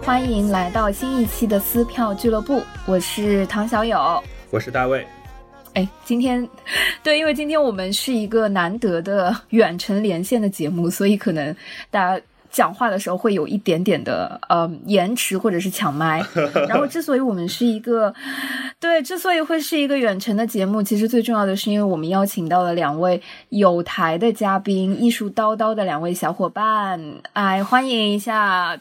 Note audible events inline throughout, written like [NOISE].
欢迎来到新一期的撕票俱乐部，我是唐小友，我是大卫。哎，今天，对，因为今天我们是一个难得的远程连线的节目，所以可能大家。讲话的时候会有一点点的呃延迟或者是抢麦，[LAUGHS] 然后之所以我们是一个对，之所以会是一个远程的节目，其实最重要的是因为我们邀请到了两位有台的嘉宾，艺术叨叨的两位小伙伴，哎，欢迎一下，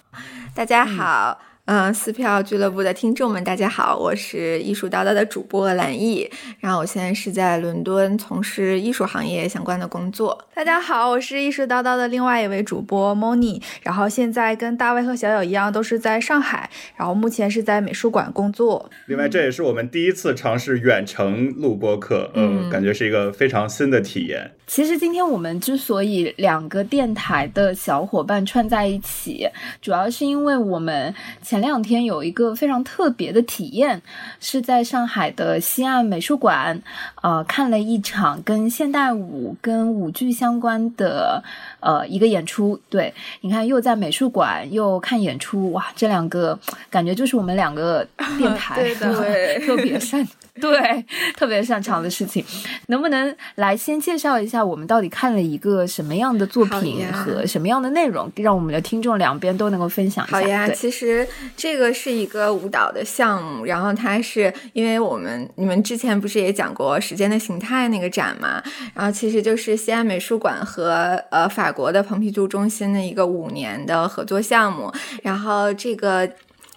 大家好。嗯，撕票俱乐部的听众们，大家好，我是艺术叨叨的主播蓝艺，然后我现在是在伦敦从事艺术行业相关的工作。大家好，我是艺术叨叨的另外一位主播 Moni，然后现在跟大卫和小友一样，都是在上海，然后目前是在美术馆工作。另外，这也是我们第一次尝试远程录播课，嗯，感觉是一个非常新的体验。其实今天我们之所以两个电台的小伙伴串在一起，主要是因为我们前两天有一个非常特别的体验，是在上海的西岸美术馆，呃，看了一场跟现代舞、跟舞剧相关的呃一个演出。对，你看又在美术馆又看演出，哇，这两个感觉就是我们两个 [LAUGHS] 电台 [LAUGHS] 特别擅。[LAUGHS] 对，特别擅长的事情，能不能来先介绍一下我们到底看了一个什么样的作品和什么样的内容，让我们的听众两边都能够分享一下？好呀，其实这个是一个舞蹈的项目，然后它是因为我们你们之前不是也讲过《时间的形态》那个展嘛，然后其实就是西安美术馆和呃法国的蓬皮杜中心的一个五年的合作项目，然后这个。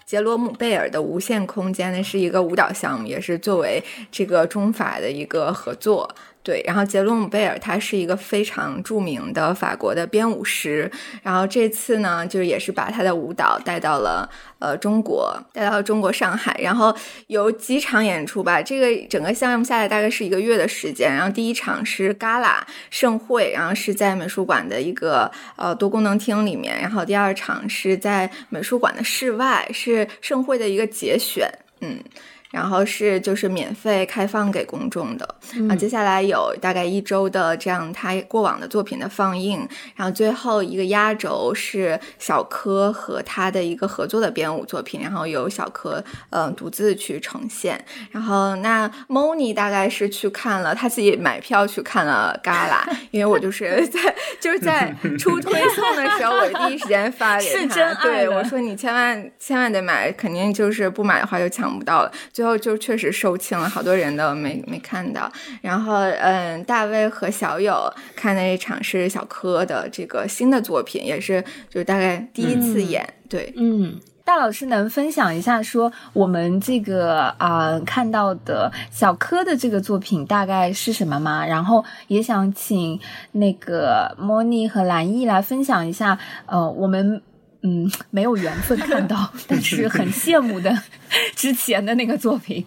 杰罗姆贝尔的无限空间呢，是一个舞蹈项目，也是作为这个中法的一个合作。对，然后杰罗姆贝尔他是一个非常著名的法国的编舞师，然后这次呢，就是也是把他的舞蹈带到了呃中国，带到了中国上海，然后有几场演出吧。这个整个项目下来大概是一个月的时间，然后第一场是 Gala 盛会，然后是在美术馆的一个呃多功能厅里面，然后第二场是在美术馆的室外，是盛会的一个节选，嗯。然后是就是免费开放给公众的，啊，接下来有大概一周的这样他过往的作品的放映，然后最后一个压轴是小柯和他的一个合作的编舞作品，然后由小柯嗯独自去呈现。然后那 Moni 大概是去看了，他自己买票去看了 Gala，因为我就是 [LAUGHS] 在就是在出推送的时候，我第一时间发给他，对我说你千万千万得买，肯定就是不买的话就抢不到了。最后就确实售罄了，好多人都没没看到。然后，嗯，大卫和小友看的一场是小柯的这个新的作品，也是就大概第一次演。对，嗯，大老师能分享一下说我们这个啊看到的小柯的这个作品大概是什么吗？然后也想请那个莫妮和蓝艺来分享一下，呃，我们。嗯，没有缘分看到，[LAUGHS] 但是很羡慕的之前的那个作品，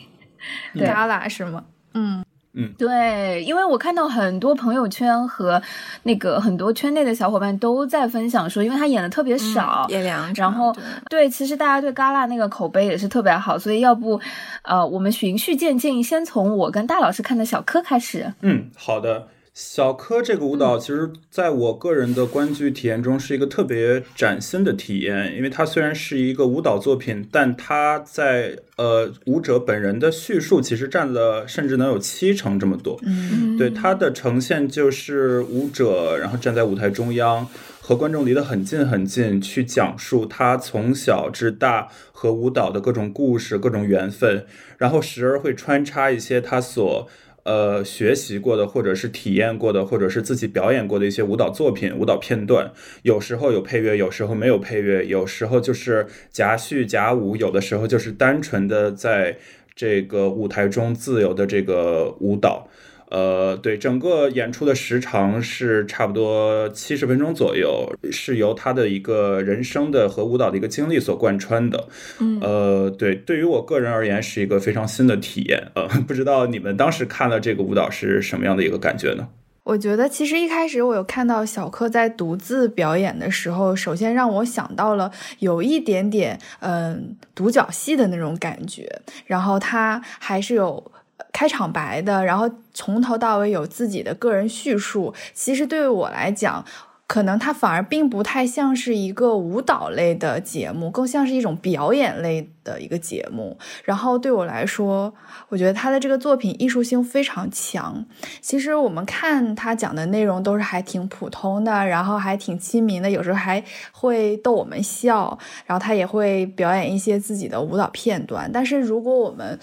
嘎啦是吗？嗯嗯，对，因为我看到很多朋友圈和那个很多圈内的小伙伴都在分享说，因为他演的特别少，演两然后对，其实大家对嘎啦那个口碑也是特别好，所以要不呃，我们循序渐进，先从我跟大老师看的小柯开始。嗯，好的。小柯这个舞蹈，其实在我个人的观剧体验中是一个特别崭新的体验，因为它虽然是一个舞蹈作品，但它在呃舞者本人的叙述其实占了甚至能有七成这么多。嗯，对它的呈现就是舞者，然后站在舞台中央，和观众离得很近很近，去讲述他从小至大和舞蹈的各种故事、各种缘分，然后时而会穿插一些他所。呃，学习过的，或者是体验过的，或者是自己表演过的一些舞蹈作品、舞蹈片段，有时候有配乐，有时候没有配乐，有时候就是夹叙夹舞，有的时候就是单纯的在这个舞台中自由的这个舞蹈。呃，对，整个演出的时长是差不多七十分钟左右，是由他的一个人生的和舞蹈的一个经历所贯穿的。嗯，呃，对，对于我个人而言是一个非常新的体验。呃，[LAUGHS] 不知道你们当时看了这个舞蹈是什么样的一个感觉呢？我觉得其实一开始我有看到小柯在独自表演的时候，首先让我想到了有一点点嗯独角戏的那种感觉，然后他还是有。开场白的，然后从头到尾有自己的个人叙述。其实对于我来讲，可能它反而并不太像是一个舞蹈类的节目，更像是一种表演类的一个节目。然后对我来说，我觉得他的这个作品艺术性非常强。其实我们看他讲的内容都是还挺普通的，然后还挺亲民的，有时候还会逗我们笑。然后他也会表演一些自己的舞蹈片段。但是如果我们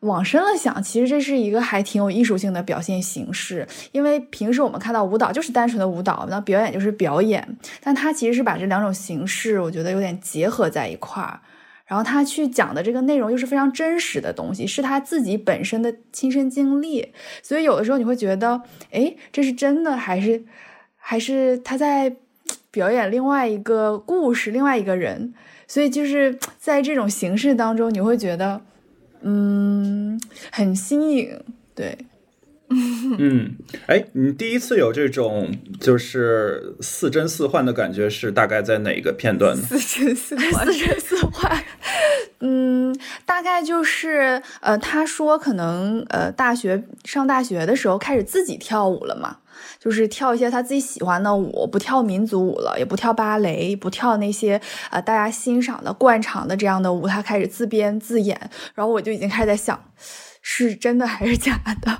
往深了想，其实这是一个还挺有艺术性的表现形式，因为平时我们看到舞蹈就是单纯的舞蹈，那表演就是表演，但他其实是把这两种形式，我觉得有点结合在一块儿，然后他去讲的这个内容又是非常真实的东西，是他自己本身的亲身经历，所以有的时候你会觉得，哎，这是真的还是还是他在表演另外一个故事，另外一个人，所以就是在这种形式当中，你会觉得。嗯，很新颖，对，嗯，哎，你第一次有这种就是似真似幻的感觉是大概在哪个片段呢？似真似幻，似真似幻，嗯，大概就是呃，他说可能呃，大学上大学的时候开始自己跳舞了嘛。就是跳一些他自己喜欢的舞，不跳民族舞了，也不跳芭蕾，不跳那些呃大家欣赏的惯常的这样的舞，他开始自编自演。然后我就已经开始在想，是真的还是假的？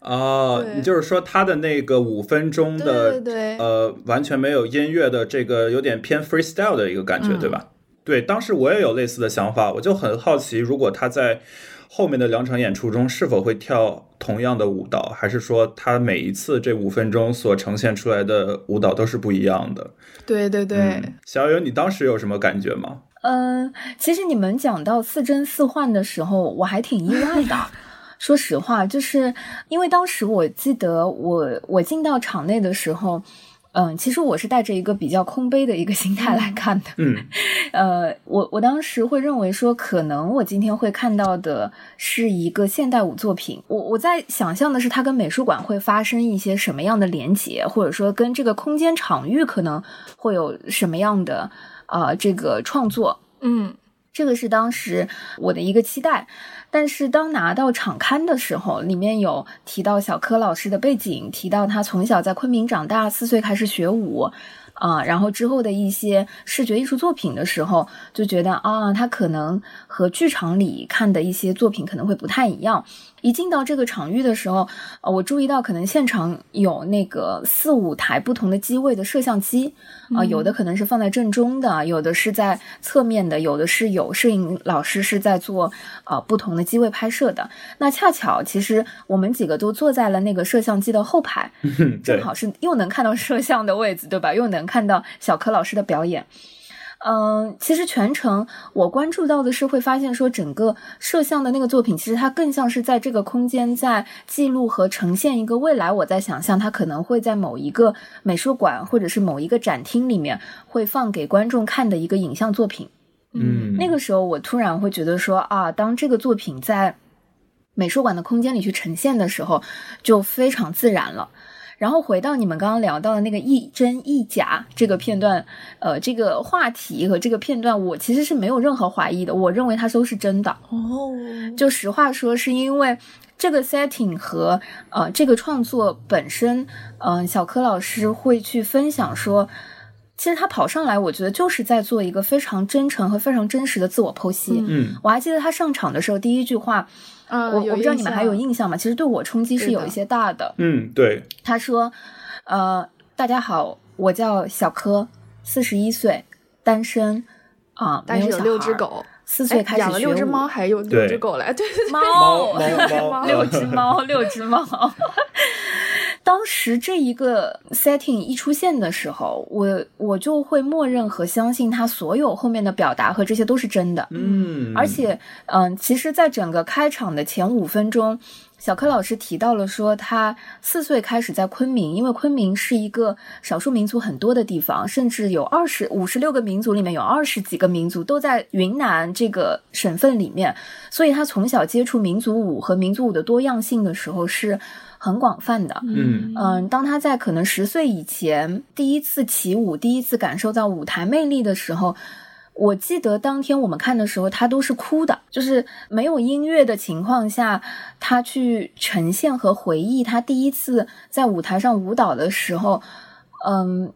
[LAUGHS] 哦，你就是说他的那个五分钟的，对呃，完全没有音乐的这个有点偏 freestyle 的一个感觉，对吧？对，当时我也有类似的想法，我就很好奇，如果他在。后面的两场演出中是否会跳同样的舞蹈，还是说他每一次这五分钟所呈现出来的舞蹈都是不一样的？对对对，小友，你当时有什么感觉吗？嗯，其实你们讲到似真似幻的时候，我还挺意外的。[LAUGHS] 说实话，就是因为当时我记得我我进到场内的时候。嗯，其实我是带着一个比较空杯的一个心态来看的。嗯，呃，我我当时会认为说，可能我今天会看到的是一个现代舞作品。我我在想象的是，它跟美术馆会发生一些什么样的连结，或者说跟这个空间场域可能会有什么样的啊这个创作。嗯，这个是当时我的一个期待。但是当拿到场刊的时候，里面有提到小柯老师的背景，提到他从小在昆明长大，四岁开始学舞，啊，然后之后的一些视觉艺术作品的时候，就觉得啊，他可能和剧场里看的一些作品可能会不太一样。一进到这个场域的时候，呃，我注意到可能现场有那个四五台不同的机位的摄像机，啊，有的可能是放在正中的，有的是在侧面的，有的是有摄影老师是在做啊不同的机位拍摄的。那恰巧，其实我们几个都坐在了那个摄像机的后排，[LAUGHS] 正好是又能看到摄像的位置，对吧？又能看到小柯老师的表演。嗯，其实全程我关注到的是，会发现说整个摄像的那个作品，其实它更像是在这个空间在记录和呈现一个未来。我在想象，它可能会在某一个美术馆或者是某一个展厅里面会放给观众看的一个影像作品。嗯，那个时候我突然会觉得说啊，当这个作品在美术馆的空间里去呈现的时候，就非常自然了。然后回到你们刚刚聊到的那个一真一假这个片段，呃，这个话题和这个片段，我其实是没有任何怀疑的。我认为它都是真的。哦，就实话说，是因为这个 setting 和呃这个创作本身，嗯，小柯老师会去分享说，其实他跑上来，我觉得就是在做一个非常真诚和非常真实的自我剖析。嗯，我还记得他上场的时候第一句话。我我不知道你们还有印象吗？其实对我冲击是有一些大的。嗯，对。他说：“呃，大家好，我叫小柯，四十一岁，单身，啊，但是有六只狗，四岁开始养了 [LAUGHS] 六只猫，还有六只狗来，对对对，猫猫六只猫，六只猫。[LAUGHS] ”当时这一个 setting 一出现的时候，我我就会默认和相信他所有后面的表达和这些都是真的。嗯，而且，嗯，其实，在整个开场的前五分钟。小柯老师提到了说，他四岁开始在昆明，因为昆明是一个少数民族很多的地方，甚至有二十五十六个民族里面有二十几个民族都在云南这个省份里面，所以他从小接触民族舞和民族舞的多样性的时候是很广泛的。嗯嗯，当他在可能十岁以前第一次起舞，第一次感受到舞台魅力的时候。我记得当天我们看的时候，他都是哭的，就是没有音乐的情况下，他去呈现和回忆他第一次在舞台上舞蹈的时候，嗯。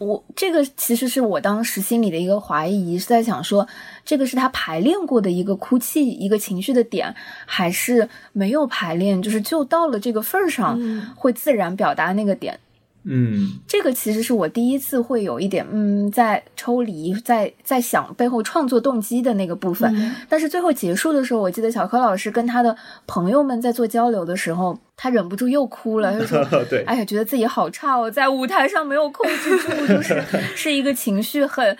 我这个其实是我当时心里的一个怀疑，是在想说，这个是他排练过的一个哭泣、一个情绪的点，还是没有排练，就是就到了这个份儿上，会自然表达那个点。嗯，这个其实是我第一次会有一点，嗯，在抽离，在在想背后创作动机的那个部分。但是最后结束的时候，我记得小柯老师跟他的朋友们在做交流的时候，他忍不住又哭了。他说：[LAUGHS] “对，哎呀，觉得自己好差哦，在舞台上没有控制住，就是 [LAUGHS] 是一个情绪很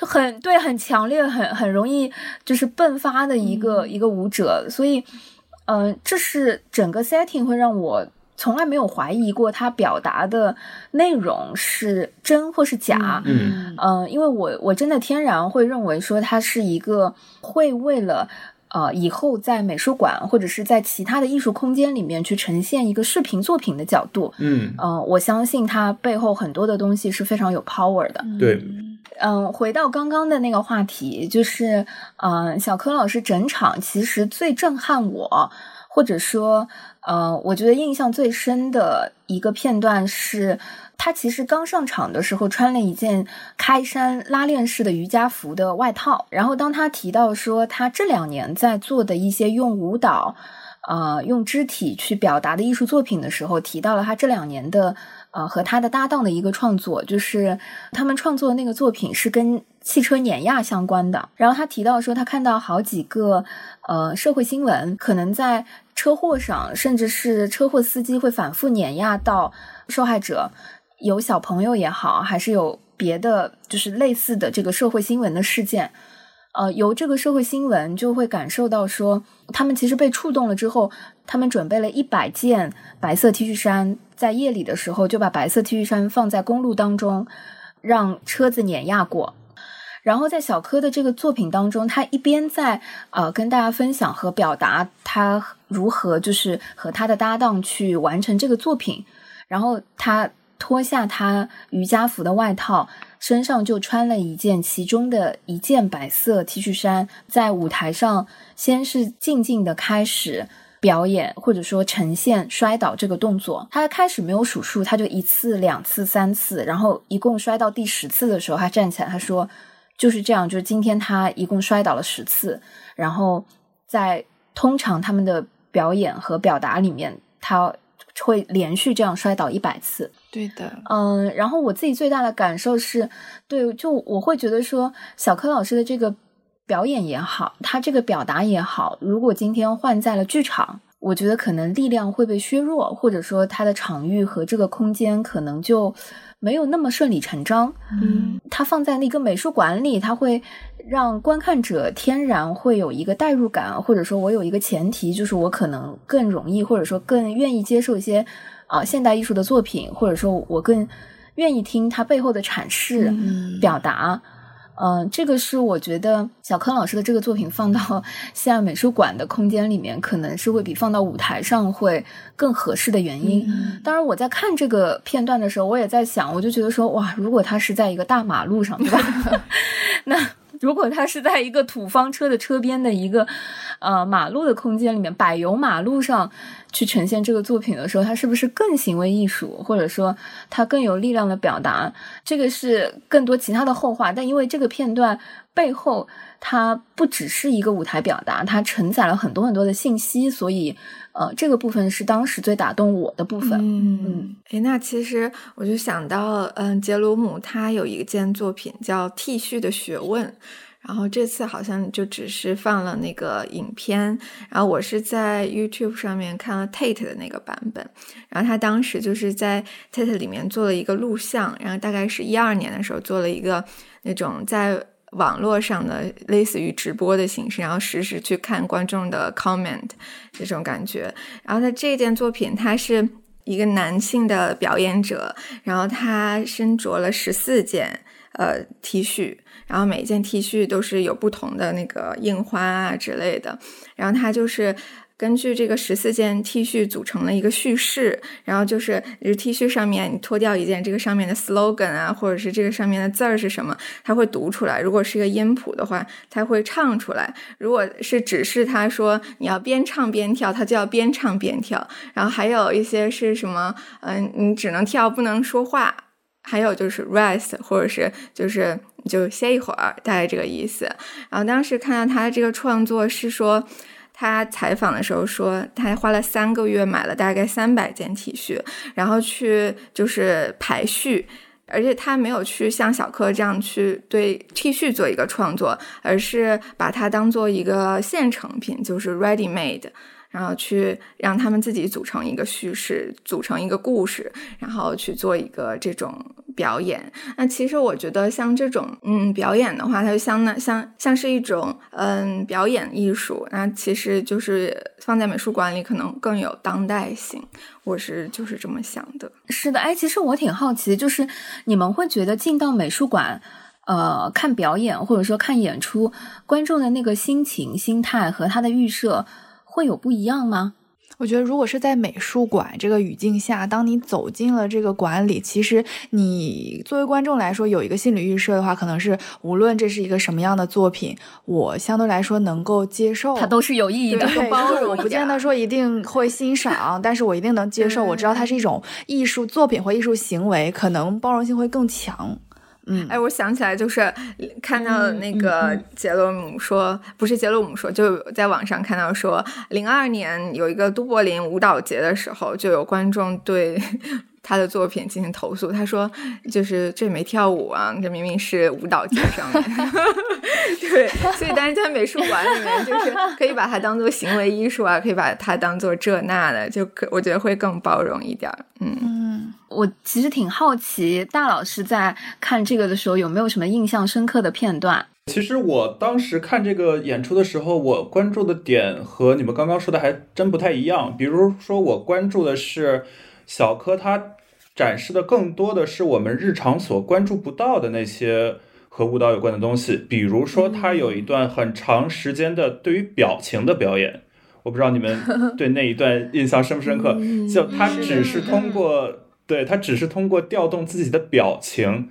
很对，很强烈，很很容易就是迸发的一个一个舞者。所以，嗯，这是整个 setting 会让我。”从来没有怀疑过他表达的内容是真或是假，嗯嗯，因为我我真的天然会认为说他是一个会为了呃以后在美术馆或者是在其他的艺术空间里面去呈现一个视频作品的角度，嗯。嗯，我相信他背后很多的东西是非常有 power 的，对，嗯，回到刚刚的那个话题，就是嗯，小柯老师整场其实最震撼我，或者说。呃，我觉得印象最深的一个片段是，他其实刚上场的时候穿了一件开衫拉链式的瑜伽服的外套。然后当他提到说他这两年在做的一些用舞蹈，呃，用肢体去表达的艺术作品的时候，提到了他这两年的呃和他的搭档的一个创作，就是他们创作的那个作品是跟汽车碾压相关的。然后他提到说，他看到好几个呃社会新闻，可能在。车祸上，甚至是车祸司机会反复碾压到受害者，有小朋友也好，还是有别的，就是类似的这个社会新闻的事件。呃，由这个社会新闻就会感受到说，他们其实被触动了之后，他们准备了一百件白色 T 恤衫，在夜里的时候就把白色 T 恤衫放在公路当中，让车子碾压过。然后在小柯的这个作品当中，他一边在呃跟大家分享和表达他如何就是和他的搭档去完成这个作品，然后他脱下他瑜伽服的外套，身上就穿了一件其中的一件白色 T 恤衫，在舞台上先是静静的开始表演或者说呈现摔倒这个动作。他开始没有数数，他就一次、两次、三次，然后一共摔到第十次的时候，他站起来，他说。就是这样，就是今天他一共摔倒了十次，然后在通常他们的表演和表达里面，他会连续这样摔倒一百次。对的，嗯，然后我自己最大的感受是，对，就我会觉得说，小柯老师的这个表演也好，他这个表达也好，如果今天换在了剧场，我觉得可能力量会被削弱，或者说他的场域和这个空间可能就。没有那么顺理成章，嗯，它放在那个美术馆里，它会让观看者天然会有一个代入感，或者说我有一个前提，就是我可能更容易，或者说更愿意接受一些啊现代艺术的作品，或者说我更愿意听它背后的阐释表达。嗯，这个是我觉得小柯老师的这个作品放到 [LAUGHS] 西安美术馆的空间里面，可能是会比放到舞台上会更合适的原因。当然，我在看这个片段的时候，我也在想，我就觉得说，哇，如果他是在一个大马路上，对吧？[LAUGHS] 那如果他是在一个土方车的车边的一个呃马路的空间里面，柏油马路上。去呈现这个作品的时候，它是不是更行为艺术，或者说它更有力量的表达？这个是更多其他的后话。但因为这个片段背后，它不只是一个舞台表达，它承载了很多很多的信息，所以呃，这个部分是当时最打动我的部分。嗯嗯，诶，那其实我就想到，嗯，杰鲁姆他有一件作品叫《剃须的学问》。然后这次好像就只是放了那个影片，然后我是在 YouTube 上面看了 Tate 的那个版本，然后他当时就是在 Tate 里面做了一个录像，然后大概是一二年的时候做了一个那种在网络上的类似于直播的形式，然后实时去看观众的 comment 这种感觉。然后他这件作品，他是一个男性的表演者，然后他身着了十四件呃 T 恤。然后每件 T 恤都是有不同的那个印花啊之类的，然后他就是根据这个十四件 T 恤组成了一个叙事，然后就是 T 恤上面你脱掉一件，这个上面的 slogan 啊，或者是这个上面的字儿是什么，它会读出来。如果是一个音谱的话，它会唱出来；如果是指示他说你要边唱边跳，他就要边唱边跳。然后还有一些是什么，嗯，你只能跳不能说话。还有就是 rest，或者是就是就歇一会儿，大概这个意思。然后当时看到他这个创作是说，他采访的时候说，他花了三个月买了大概三百件 T 恤，然后去就是排序。而且他没有去像小柯这样去对 T 恤做一个创作，而是把它当做一个现成品，就是 ready made。然后去让他们自己组成一个叙事，组成一个故事，然后去做一个这种表演。那其实我觉得像这种嗯表演的话，它就相当像像是一种嗯表演艺术。那其实就是放在美术馆里可能更有当代性。我是就是这么想的。是的，哎，其实我挺好奇，就是你们会觉得进到美术馆，呃，看表演或者说看演出，观众的那个心情、心态和他的预设。会有不一样吗？我觉得，如果是在美术馆这个语境下，当你走进了这个馆里，其实你作为观众来说，有一个心理预设的话，可能是无论这是一个什么样的作品，我相对来说能够接受，它都是有意义的，[LAUGHS] 包容。我不见得说一定会欣赏，但是我一定能接受。我知道它是一种艺术作品或艺术行为，可能包容性会更强。嗯，哎，我想起来，就是看到那个杰罗姆说，不是杰罗姆说，就在网上看到说，零二年有一个都柏林舞蹈节的时候，就有观众对。他的作品进行投诉，他说：“就是这没跳舞啊，这明明是舞蹈节上面。[LAUGHS] ”对，所以但是在美术馆里面，就是可以把它当做行为艺术啊，可以把它当做这那的，就可我觉得会更包容一点。嗯嗯，我其实挺好奇，大老师在看这个的时候有没有什么印象深刻的片段？其实我当时看这个演出的时候，我关注的点和你们刚刚说的还真不太一样。比如说，我关注的是小柯他。展示的更多的是我们日常所关注不到的那些和舞蹈有关的东西，比如说他有一段很长时间的对于表情的表演，我不知道你们 [LAUGHS] 对那一段印象深不深刻？就他只是通过，对他只是通过调动自己的表情。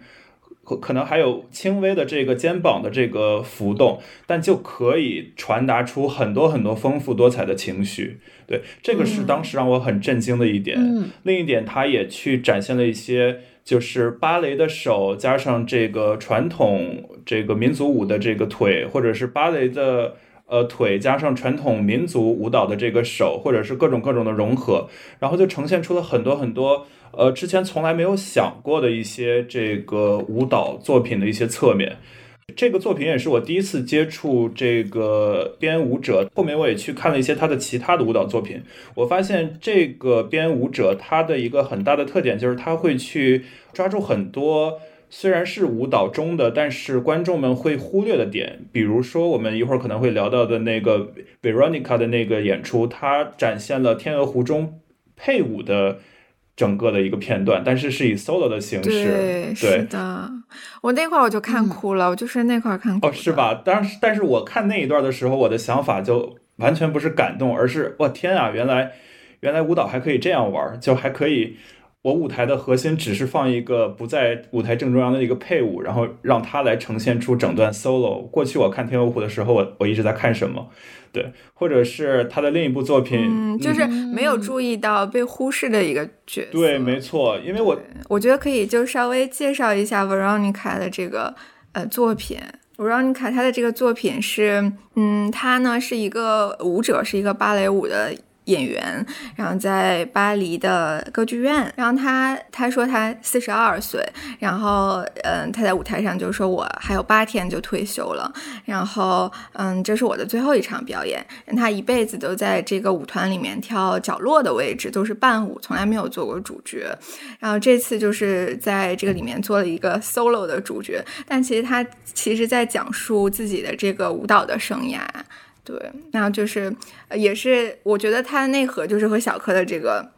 可可能还有轻微的这个肩膀的这个浮动，但就可以传达出很多很多丰富多彩的情绪。对，这个是当时让我很震惊的一点。另一点，他也去展现了一些，就是芭蕾的手加上这个传统这个民族舞的这个腿，或者是芭蕾的呃腿加上传统民族舞蹈的这个手，或者是各种各种的融合，然后就呈现出了很多很多。呃，之前从来没有想过的一些这个舞蹈作品的一些侧面，这个作品也是我第一次接触这个编舞者。后面我也去看了一些他的其他的舞蹈作品，我发现这个编舞者他的一个很大的特点就是他会去抓住很多虽然是舞蹈中的，但是观众们会忽略的点。比如说我们一会儿可能会聊到的那个 Veronica 的那个演出，它展现了《天鹅湖》中配舞的。整个的一个片段，但是是以 solo 的形式。对，是的，我那块儿我就看哭了，我就是那块儿看哭。哦，是吧？当时，但是我看那一段的时候，我的想法就完全不是感动，而是我天啊，原来原来舞蹈还可以这样玩，就还可以。我舞台的核心只是放一个不在舞台正中央的一个配舞，然后让它来呈现出整段 solo。过去我看《天鹅湖》的时候，我我一直在看什么？对，或者是他的另一部作品，嗯，就是没有注意到被忽视的一个角色。对，没错，因为我我觉得可以就稍微介绍一下 Veronica 的这个呃作品。Veronica 她的这个作品是，嗯，她呢是一个舞者，是一个芭蕾舞的。演员，然后在巴黎的歌剧院，然后他他说他四十二岁，然后嗯他在舞台上就说我还有八天就退休了，然后嗯这是我的最后一场表演，他一辈子都在这个舞团里面跳角落的位置，都是伴舞，从来没有做过主角，然后这次就是在这个里面做了一个 solo 的主角，但其实他其实在讲述自己的这个舞蹈的生涯。对，然后就是，也是我觉得它的内核就是和小柯的这个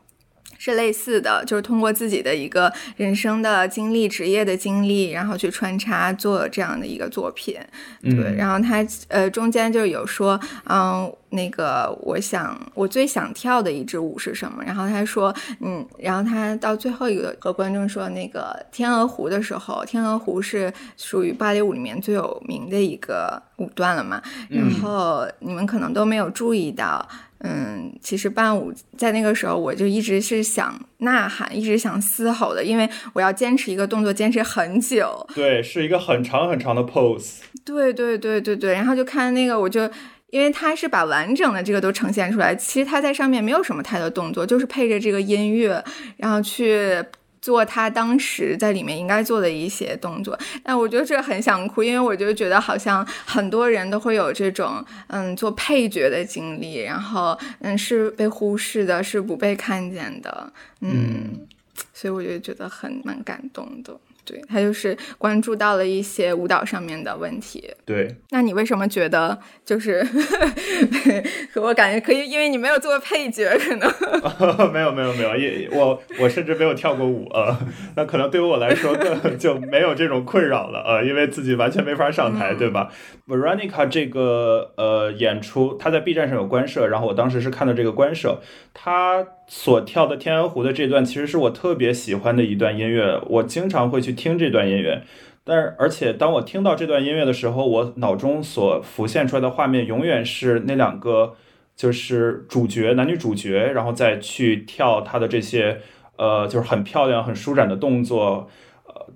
是类似的，就是通过自己的一个人生的经历、职业的经历，然后去穿插做这样的一个作品。对，然后他呃中间就有说，嗯，那个我想我最想跳的一支舞是什么？然后他说，嗯，然后他到最后一个和观众说那个天鹅湖的时候，天鹅湖是属于芭蕾舞里面最有名的一个。舞段了嘛，然后你们可能都没有注意到。嗯，其实伴舞在那个时候，我就一直是想呐喊，一直想嘶吼的，因为我要坚持一个动作，坚持很久。对，是一个很长很长的 pose。对对对对对，然后就看那个，我就因为他是把完整的这个都呈现出来，其实他在上面没有什么太多动作，就是配着这个音乐，然后去。做他当时在里面应该做的一些动作，但我觉得这很想哭，因为我就觉得好像很多人都会有这种嗯做配角的经历，然后嗯是被忽视的，是不被看见的，嗯，所以我就觉得很蛮感动的。对他就是关注到了一些舞蹈上面的问题。对，那你为什么觉得就是 [LAUGHS] 我感觉可以？因为你没有做配角，可能 [LAUGHS] 没有没有没有，也我我甚至没有跳过舞啊。那可能对于我来说更 [LAUGHS] 就没有这种困扰了啊，因为自己完全没法上台，对吧？Veronica 这个呃演出，他在 B 站上有官摄，然后我当时是看到这个官摄，他。所跳的《天鹅湖》的这段，其实是我特别喜欢的一段音乐，我经常会去听这段音乐。但是，而且当我听到这段音乐的时候，我脑中所浮现出来的画面，永远是那两个就是主角，男女主角，然后再去跳他的这些，呃，就是很漂亮、很舒展的动作。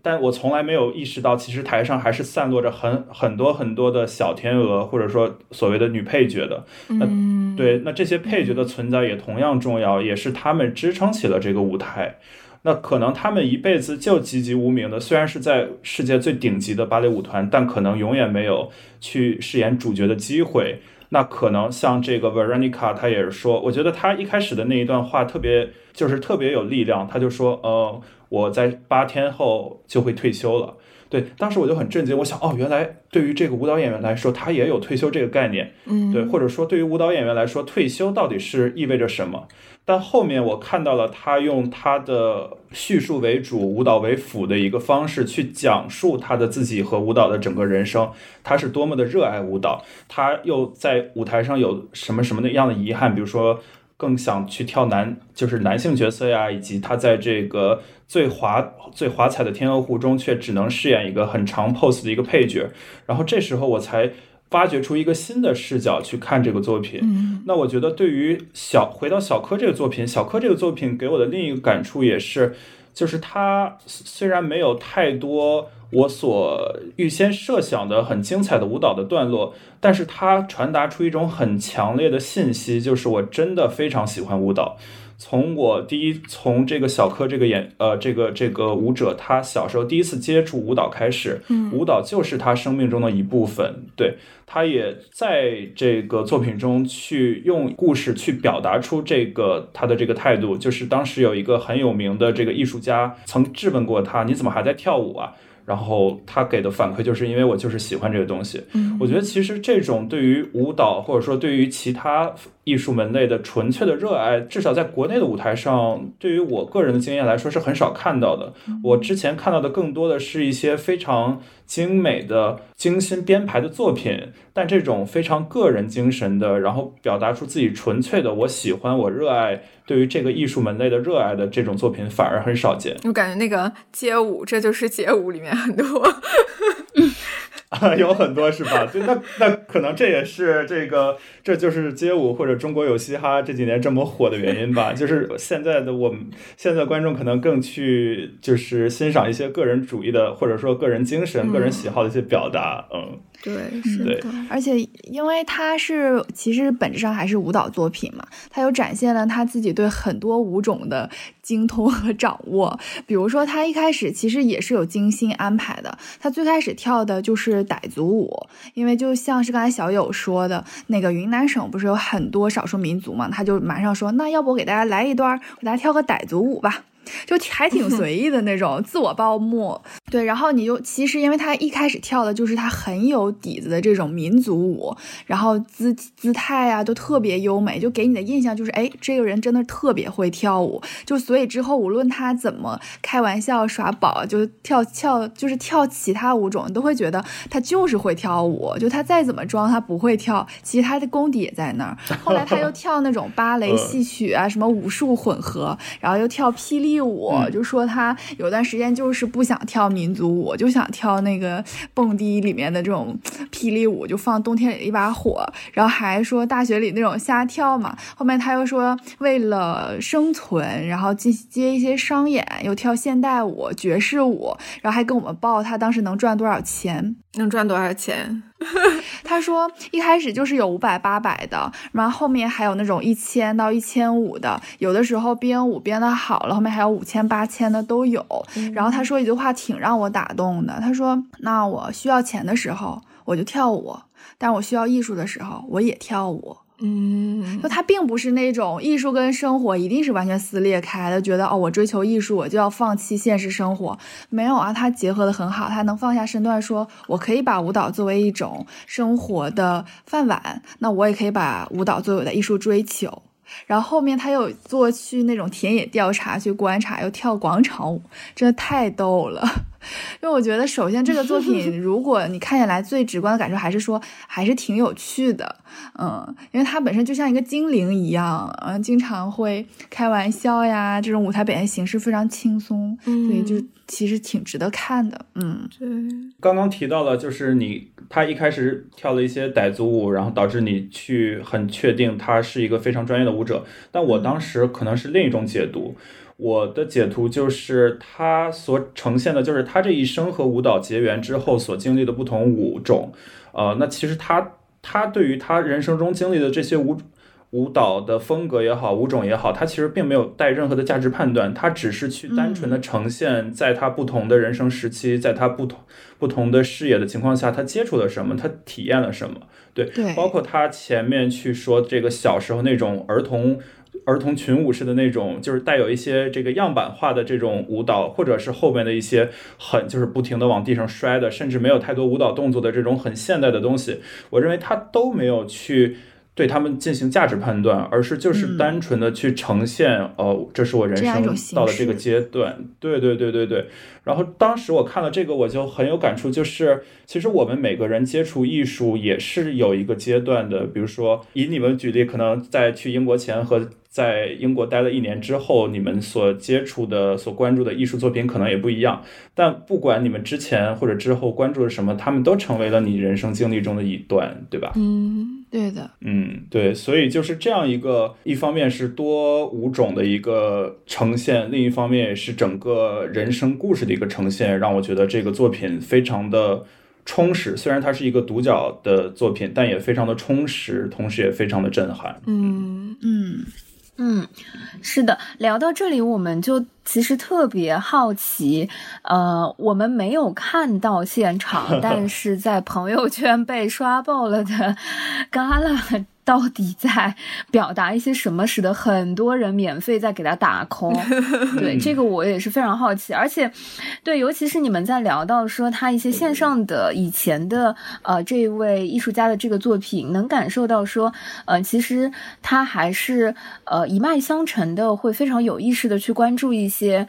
但我从来没有意识到，其实台上还是散落着很很多很多的小天鹅，或者说所谓的女配角的。那对，那这些配角的存在也同样重要，也是他们支撑起了这个舞台。那可能他们一辈子就籍籍无名的，虽然是在世界最顶级的芭蕾舞团，但可能永远没有去饰演主角的机会。那可能像这个 Veronica，她也是说，我觉得她一开始的那一段话特别，就是特别有力量。她就说，呃。我在八天后就会退休了，对，当时我就很震惊，我想，哦，原来对于这个舞蹈演员来说，他也有退休这个概念，嗯，对，或者说对于舞蹈演员来说，退休到底是意味着什么？但后面我看到了他用他的叙述为主、舞蹈为辅的一个方式去讲述他的自己和舞蹈的整个人生，他是多么的热爱舞蹈，他又在舞台上有什么什么的样的遗憾，比如说。更想去跳男，就是男性角色呀，以及他在这个最华最华彩的天鹅湖中，却只能饰演一个很长 pose 的一个配角。然后这时候我才发掘出一个新的视角去看这个作品。那我觉得对于小回到小柯这个作品，小柯这个作品给我的另一个感触也是，就是他虽然没有太多。我所预先设想的很精彩的舞蹈的段落，但是它传达出一种很强烈的信息，就是我真的非常喜欢舞蹈。从我第一从这个小柯这个演呃这个这个舞者，他小时候第一次接触舞蹈开始，舞蹈就是他生命中的一部分。对，他也在这个作品中去用故事去表达出这个他的这个态度。就是当时有一个很有名的这个艺术家曾质问过他：“你怎么还在跳舞啊？”然后他给的反馈就是因为我就是喜欢这个东西。嗯，我觉得其实这种对于舞蹈或者说对于其他艺术门类的纯粹的热爱，至少在国内的舞台上，对于我个人的经验来说是很少看到的。我之前看到的更多的是一些非常。精美的、精心编排的作品，但这种非常个人精神的，然后表达出自己纯粹的我喜欢、我热爱对于这个艺术门类的热爱的这种作品，反而很少见。我感觉那个街舞，这就是街舞里面很多。[LAUGHS] 有很多是吧？对，那那可能这也是这个，这就是街舞或者中国有嘻哈这几年这么火的原因吧。就是现在的我们，现在观众可能更去就是欣赏一些个人主义的，或者说个人精神、个人喜好的一些表达。嗯，对，是的。而且因为他是其实本质上还是舞蹈作品嘛，他又展现了他自己对很多舞种的。精通和掌握，比如说他一开始其实也是有精心安排的。他最开始跳的就是傣族舞，因为就像是刚才小友说的，那个云南省不是有很多少数民族嘛，他就马上说，那要不我给大家来一段，给大家跳个傣族舞吧。就还挺随意的那种自我报幕，对，然后你就其实因为他一开始跳的就是他很有底子的这种民族舞，然后姿姿态啊都特别优美，就给你的印象就是哎，这个人真的特别会跳舞，就所以之后无论他怎么开玩笑耍宝，就跳跳就是跳其他舞种，你都会觉得他就是会跳舞，就他再怎么装他不会跳，其实他的功底也在那儿。后来他又 [LAUGHS] 跳那种芭蕾戏曲啊，什么武术混合，然后又跳霹雳。励我，就说他有段时间就是不想跳民族舞，就想跳那个蹦迪里面的这种霹雳舞，就放冬天里的一把火，然后还说大学里那种瞎跳嘛。后面他又说为了生存，然后接接一些商演，又跳现代舞、爵士舞，然后还跟我们报他当时能赚多少钱，能赚多少钱。[LAUGHS] 他说一开始就是有五百、八百的，然后后面还有那种一千到一千五的，有的时候编舞编的好了，后面还有五千、八千的都有。然后他说一句话挺让我打动的，他说：“那我需要钱的时候我就跳舞，但我需要艺术的时候我也跳舞。”嗯，就他并不是那种艺术跟生活一定是完全撕裂开的，觉得哦，我追求艺术，我就要放弃现实生活。没有啊，他结合的很好，他能放下身段，说我可以把舞蹈作为一种生活的饭碗，那我也可以把舞蹈作为我的艺术追求。然后后面他又做去那种田野调查去观察，又跳广场舞，真的太逗了。因为我觉得，首先这个作品，[LAUGHS] 如果你看下来最直观的感受还是说，还是挺有趣的，嗯，因为它本身就像一个精灵一样，嗯，经常会开玩笑呀，这种舞台表现形式非常轻松，所以就其实挺值得看的，嗯，对。刚刚提到了，就是你他一开始跳了一些傣族舞，然后导致你去很确定他是一个非常专业的舞者，但我当时可能是另一种解读。我的解读就是他所呈现的，就是他这一生和舞蹈结缘之后所经历的不同舞种。呃，那其实他他对于他人生中经历的这些舞舞蹈的风格也好，舞种也好，他其实并没有带任何的价值判断，他只是去单纯的呈现在他不同的人生时期，在他不同不同的视野的情况下，他接触了什么，他体验了什么。对，包括他前面去说这个小时候那种儿童。儿童群舞式的那种，就是带有一些这个样板化的这种舞蹈，或者是后面的一些很就是不停的往地上摔的，甚至没有太多舞蹈动作的这种很现代的东西，我认为他都没有去对他们进行价值判断，而是就是单纯的去呈现，哦，这是我人生到了这个阶段，对对对对对。然后当时我看了这个，我就很有感触，就是其实我们每个人接触艺术也是有一个阶段的，比如说以你们举例，可能在去英国前和。在英国待了一年之后，你们所接触的、所关注的艺术作品可能也不一样。但不管你们之前或者之后关注了什么，他们都成为了你人生经历中的一段，对吧？嗯，对的。嗯，对。所以就是这样一个，一方面是多舞种的一个呈现，另一方面也是整个人生故事的一个呈现，让我觉得这个作品非常的充实。虽然它是一个独角的作品，但也非常的充实，同时也非常的震撼。嗯嗯。嗯，是的，聊到这里，我们就其实特别好奇，呃，我们没有看到现场，[LAUGHS] 但是在朋友圈被刷爆了的 Gala。到底在表达一些什么，使得很多人免费在给他打 call？[LAUGHS] 对这个我也是非常好奇，而且，对，尤其是你们在聊到说他一些线上的以前的呃这位艺术家的这个作品，能感受到说，呃，其实他还是呃一脉相承的，会非常有意识的去关注一些。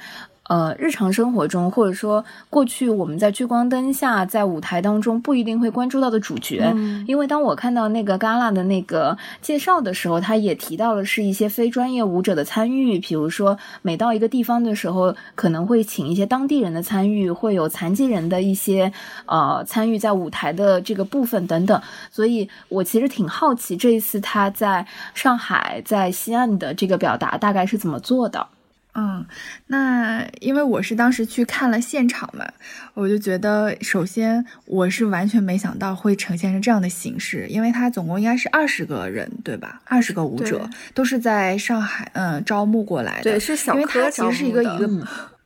呃，日常生活中，或者说过去我们在聚光灯下，在舞台当中不一定会关注到的主角，因为当我看到那个 Gala 的那个介绍的时候，他也提到了是一些非专业舞者的参与，比如说每到一个地方的时候，可能会请一些当地人的参与，会有残疾人的一些呃参与在舞台的这个部分等等，所以我其实挺好奇这一次他在上海、在西岸的这个表达大概是怎么做的。嗯，那因为我是当时去看了现场嘛，我就觉得，首先我是完全没想到会呈现成这样的形式，因为他总共应该是二十个人，对吧？二十个舞者都是在上海嗯招募过来的，对，是小柯其实是一个一个。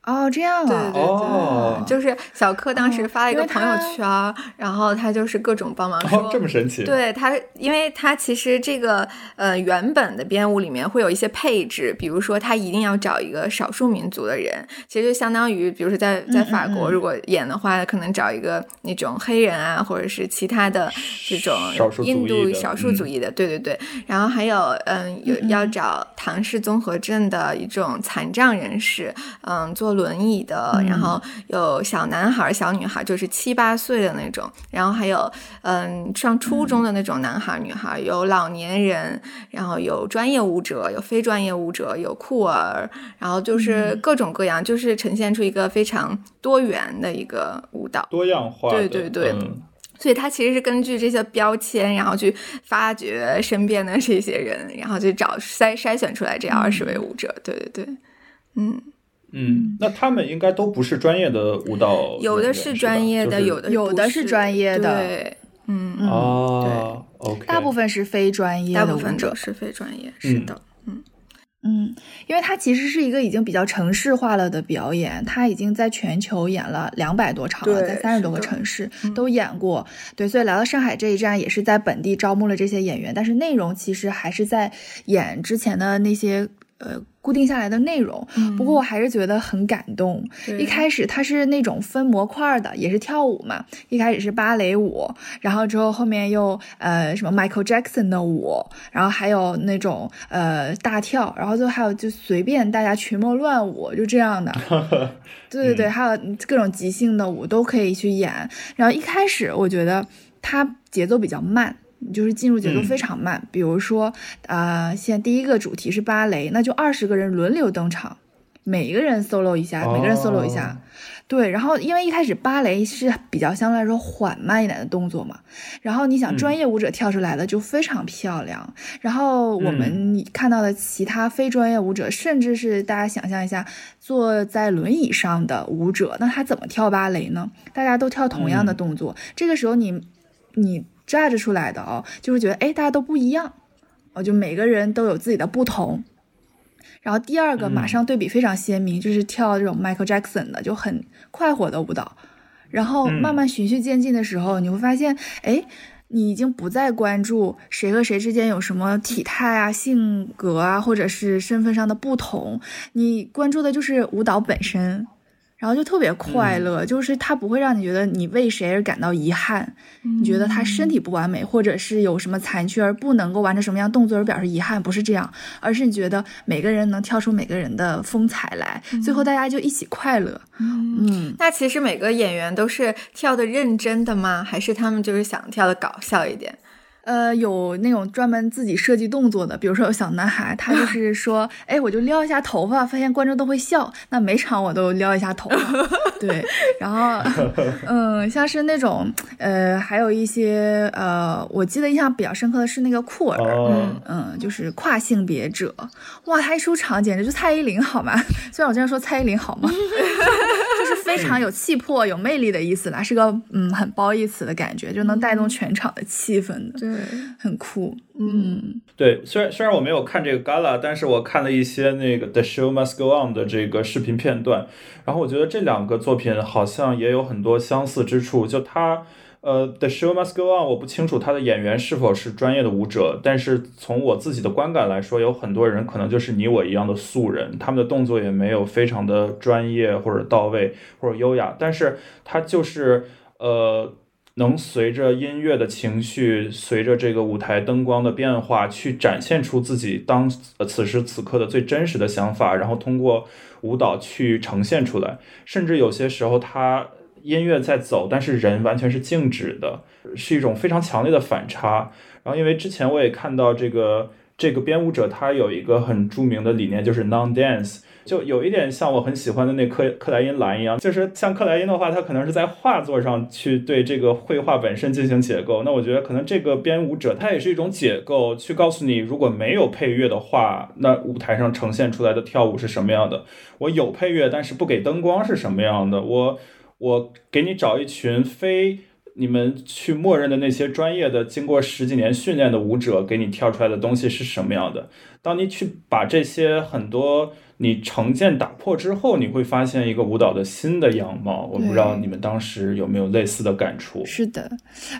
哦，这样啊，对对对，就是小柯当时发了一个朋友圈，然后他就是各种帮忙说，这么神奇。对他，因为他其实这个呃原本的编舞里面会有一些配置，比如说他一定要找一个少数民族的人，其实就相当于，比如说在在法国如果演的话，可能找一个那种黑人啊，或者是其他的这种印度少数族裔的，对对对。然后还有嗯有要找唐氏综合症的一种残障人士，嗯做。轮椅的，然后有小男孩、小女孩，就是七八岁的那种，然后还有嗯上初中的那种男孩、女孩，有老年人，然后有专业舞者，有非专业舞者，有酷儿，然后就是各种各样，就是呈现出一个非常多元的一个舞蹈，多样化。对对对。嗯。所以他其实是根据这些标签，然后去发掘身边的这些人，然后去找筛筛选出来这二十位舞者。对对对，嗯嗯，那他们应该都不是专业的舞蹈，有的是专业的，有的有的是专业的。对，嗯哦，OK，大部分是非专业的，大部分都是非专业，是的。嗯，因为它其实是一个已经比较城市化了的表演，它已经在全球演了两百多场了，在三十多个城市都演过。对，所以来到上海这一站也是在本地招募了这些演员，但是内容其实还是在演之前的那些呃。固定下来的内容，不过我还是觉得很感动。一开始它是那种分模块的，也是跳舞嘛。一开始是芭蕾舞，然后之后后面又呃什么 Michael Jackson 的舞，然后还有那种呃大跳，然后最后还有就随便大家群魔乱舞，就这样的。[LAUGHS] 对对对，还有各种即兴的舞都可以去演。然后一开始我觉得它节奏比较慢。就是进入节奏非常慢，比如说，啊，现在第一个主题是芭蕾，那就二十个人轮流登场，每一个人 solo 一下，每个人 solo 一下，对。然后因为一开始芭蕾是比较相对来说缓慢一点的动作嘛，然后你想专业舞者跳出来的就非常漂亮，然后我们看到的其他非专业舞者，甚至是大家想象一下坐在轮椅上的舞者，那他怎么跳芭蕾呢？大家都跳同样的动作，这个时候你你。Judge 出来的哦，就会觉得哎，大家都不一样，哦，就每个人都有自己的不同。然后第二个马上对比非常鲜明，就是跳这种 Michael Jackson 的，就很快活的舞蹈。然后慢慢循序渐进的时候，你会发现，哎，你已经不再关注谁和谁之间有什么体态啊、性格啊，或者是身份上的不同，你关注的就是舞蹈本身。然后就特别快乐，就是它不会让你觉得你为谁而感到遗憾，你觉得他身体不完美，或者是有什么残缺而不能够完成什么样动作而表示遗憾，不是这样，而是你觉得每个人能跳出每个人的风采来，最后大家就一起快乐。嗯，那其实每个演员都是跳的认真的吗？还是他们就是想跳的搞笑一点？呃，有那种专门自己设计动作的，比如说有小男孩，他就 [LAUGHS] 是说，哎，我就撩一下头发，发现观众都会笑，那每场我都撩一下头发。[LAUGHS] 对，然后，嗯，像是那种，呃，还有一些，呃，我记得印象比较深刻的是那个酷儿，嗯嗯，就是跨性别者，哇，他一出场简直就蔡依林好吗？[LAUGHS] 虽然我经常说蔡依林好吗？就是非常有气魄、有魅力的意思啦，是个嗯很褒义词的感觉，就能带动全场的气氛的。对。很酷，嗯，对，虽然虽然我没有看这个 gala，但是我看了一些那个 The Show Must Go On 的这个视频片段，然后我觉得这两个作品好像也有很多相似之处。就他，呃，The Show Must Go On，我不清楚他的演员是否是专业的舞者，但是从我自己的观感来说，有很多人可能就是你我一样的素人，他们的动作也没有非常的专业或者到位或者优雅，但是他就是呃。能随着音乐的情绪，随着这个舞台灯光的变化，去展现出自己当此时此刻的最真实的想法，然后通过舞蹈去呈现出来。甚至有些时候，他音乐在走，但是人完全是静止的，是一种非常强烈的反差。然后，因为之前我也看到这个这个编舞者，他有一个很著名的理念，就是 non dance。就有一点像我很喜欢的那克克莱因蓝一样，就是像克莱因的话，他可能是在画作上去对这个绘画本身进行解构。那我觉得可能这个编舞者他也是一种解构，去告诉你，如果没有配乐的话，那舞台上呈现出来的跳舞是什么样的？我有配乐，但是不给灯光是什么样的？我我给你找一群非你们去默认的那些专业的、经过十几年训练的舞者，给你跳出来的东西是什么样的？当你去把这些很多。你成见打破之后，你会发现一个舞蹈的新的样貌。我不知道你们当时有没有类似的感触。是的，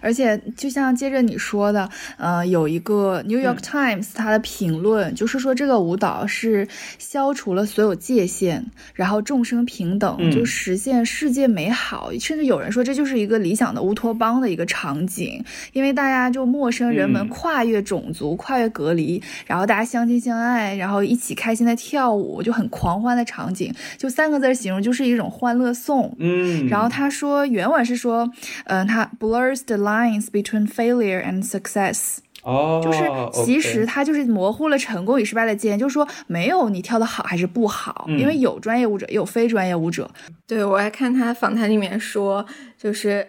而且就像接着你说的，呃，有一个 New York Times 它的评论就是说，这个舞蹈是消除了所有界限，然后众生平等，就实现世界美好。甚至有人说，这就是一个理想的乌托邦的一个场景，因为大家就陌生人们跨越种族、跨越隔离，然后大家相亲相爱，然后一起开心的跳舞。就很狂欢的场景，就三个字形容就是一种欢乐颂。嗯，然后他说原文是说，嗯、他 blurs the lines between failure and success。哦，就是其实它就是模糊了成功与失败的界限，就是说没有你跳的好还是不好，嗯因为有专业舞者，也有非专业舞者。对，我还看他访谈里面说，就是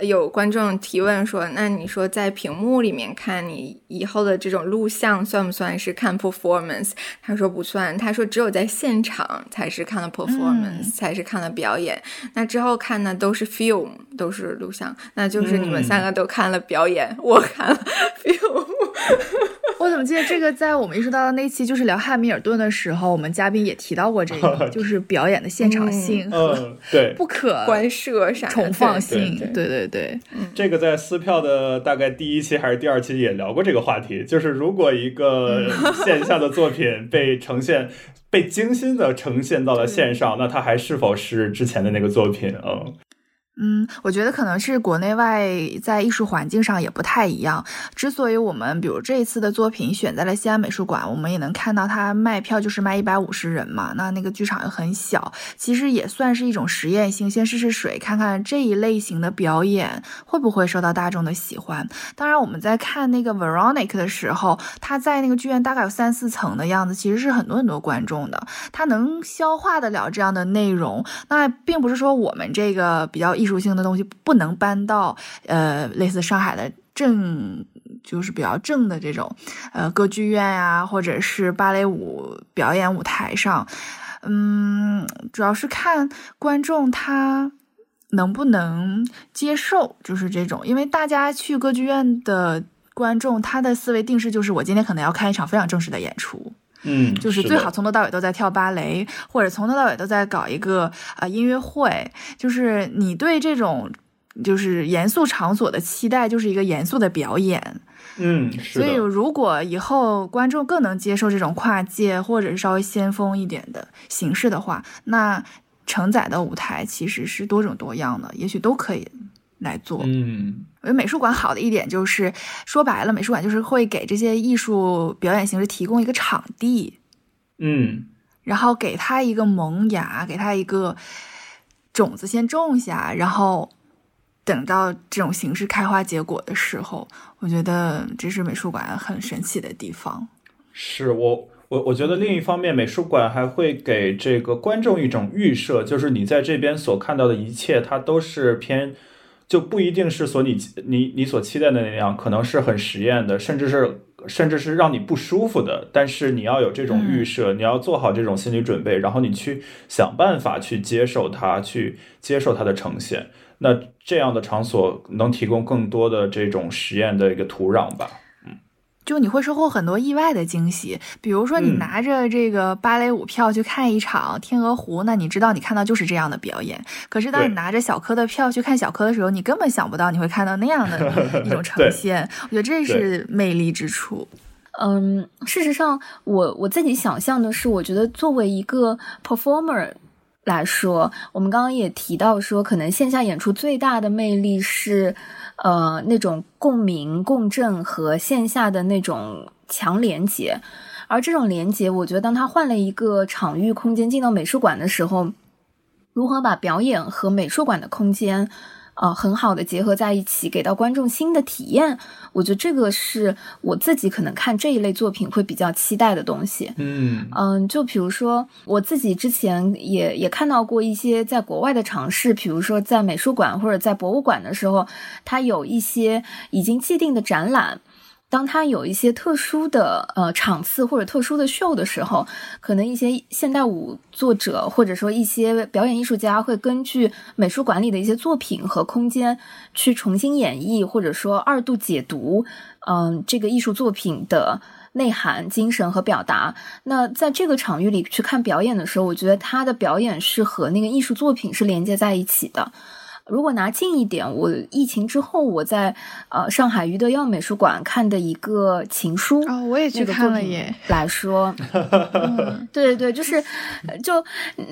有观众提问说，那你说在屏幕里面看你以后的这种录像算不算是看 performance？他说不算，他说只有在现场才是看了 performance，、才是看了表演。那之后看的都是 film，都是录像，那就是你们嗯三个都看了表演，我看了 film。[LAUGHS] 我怎么记得这个在我们艺术大道那期就是聊汉密尔顿的时候，我们嘉宾也提到过这个，[LAUGHS] 就是表演的现场性和嗯，对，不可关摄啥的重放性。对对对对，这个在撕票的大概第一期还是第二期也聊过这个话题，就是如果一个 [LAUGHS] 线下的作品被呈现。被精心的呈现到了线上，那它还是否是之前的那个作品？嗯，嗯，我觉得可能是国内外在艺术环境上也不太一样。之所以我们比如这一次的作品选在了西安美术馆，我们也能看到它卖票就是卖一百五十人嘛，那那个剧场又很小，其实也算是一种实验性，先试试水，看看这一类型的表演会不会受到大众的喜欢。当然，我们在看那个 Veronica 的时候，他在那个剧院大概有三四层的样子，其实是很多很多观众的，他能消化得了这样的内容。那并不是说我们这个比较艺艺术性的东西不能搬到呃类似上海的正。就是比较正的这种，呃，歌剧院呀、或者是芭蕾舞表演舞台上，嗯，主要是看观众他能不能接受，就是这种，因为大家去歌剧院的观众，他的思维定式就是我今天可能要看一场非常正式的演出，嗯，就是最好从头到尾都在跳芭蕾，或者从头到尾都在搞一个啊、呃音乐会，就是你对这种就是严肃场所的期待，就是一个严肃的表演。嗯，所以，如果以后观众更能接受这种跨界或者是稍微先锋一点的形式的话，那承载的舞台其实是多种多样的，也许都可以来做。嗯我觉得美术馆好的一点就是，说白了，美术馆就是会给这些艺术表演形式提供一个场地，嗯然后给它一个萌芽，给它一个种子先种下，然后等到这种形式开花结果的时候，我觉得这是美术馆很神奇的地方。是我我我觉得另一方面，美术馆还会给这个观众一种预设，就是你在这边所看到的一切，它都是偏。就不一定是所你你你所期待的那样，可能是很实验的，甚至是甚至是让你不舒服的。但是你要有这种预设，你要做好这种心理准备，然后你去想办法去接受它，去接受它的呈现。那这样的场所能提供更多的这种实验的一个土壤吧。就你会收获很多意外的惊喜，比如说你嗯拿着这个芭蕾舞票去看一场《天鹅湖》，那你知道你看到就是这样的表演。可是当你拿着小柯的票去看小柯的时候，你根本想不到你会看到那样的 [LAUGHS] 一种呈现。我觉得这是魅力之处。嗯，事实上，我我自己想象的是，我觉得作为一个 performer 来说，我们刚刚也提到说，可能线下演出最大的魅力是，呃，那种共鸣、共振和线下的那种强连接。而这种连接，我觉得当他换了一个场域空间进到美术馆的时候，如何把表演和美术馆的空间，呃，很好的结合在一起，给到观众新的体验，我觉得这个是我自己可能看这一类作品会比较期待的东西。嗯嗯，就比如说我自己之前也也看到过一些在国外的尝试，比如说在美术馆或者在博物馆的时候，它有一些已经既定的展览。当它有一些特殊的呃场次或者特殊的秀的时候，可能一些现代舞作者或者说一些表演艺术家会根据美术馆里的一些作品和空间去重新演绎或者说二度解读，嗯、这个艺术作品的内涵、精神和表达。那在这个场域里去看表演的时候，我觉得他的表演是和那个艺术作品是连接在一起的。如果拿近一点，我疫情之后我在呃上海余德耀美术馆看的一个情书哦，我也去看了耶。来说，[LAUGHS] 对对对，就是呃就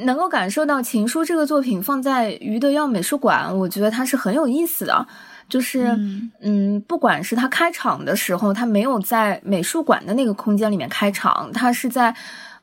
能够感受到情书这个作品放在余德耀美术馆，我觉得它是很有意思的。就是嗯嗯，不管是他开场的时候，他没有在美术馆的那个空间里面开场，他是在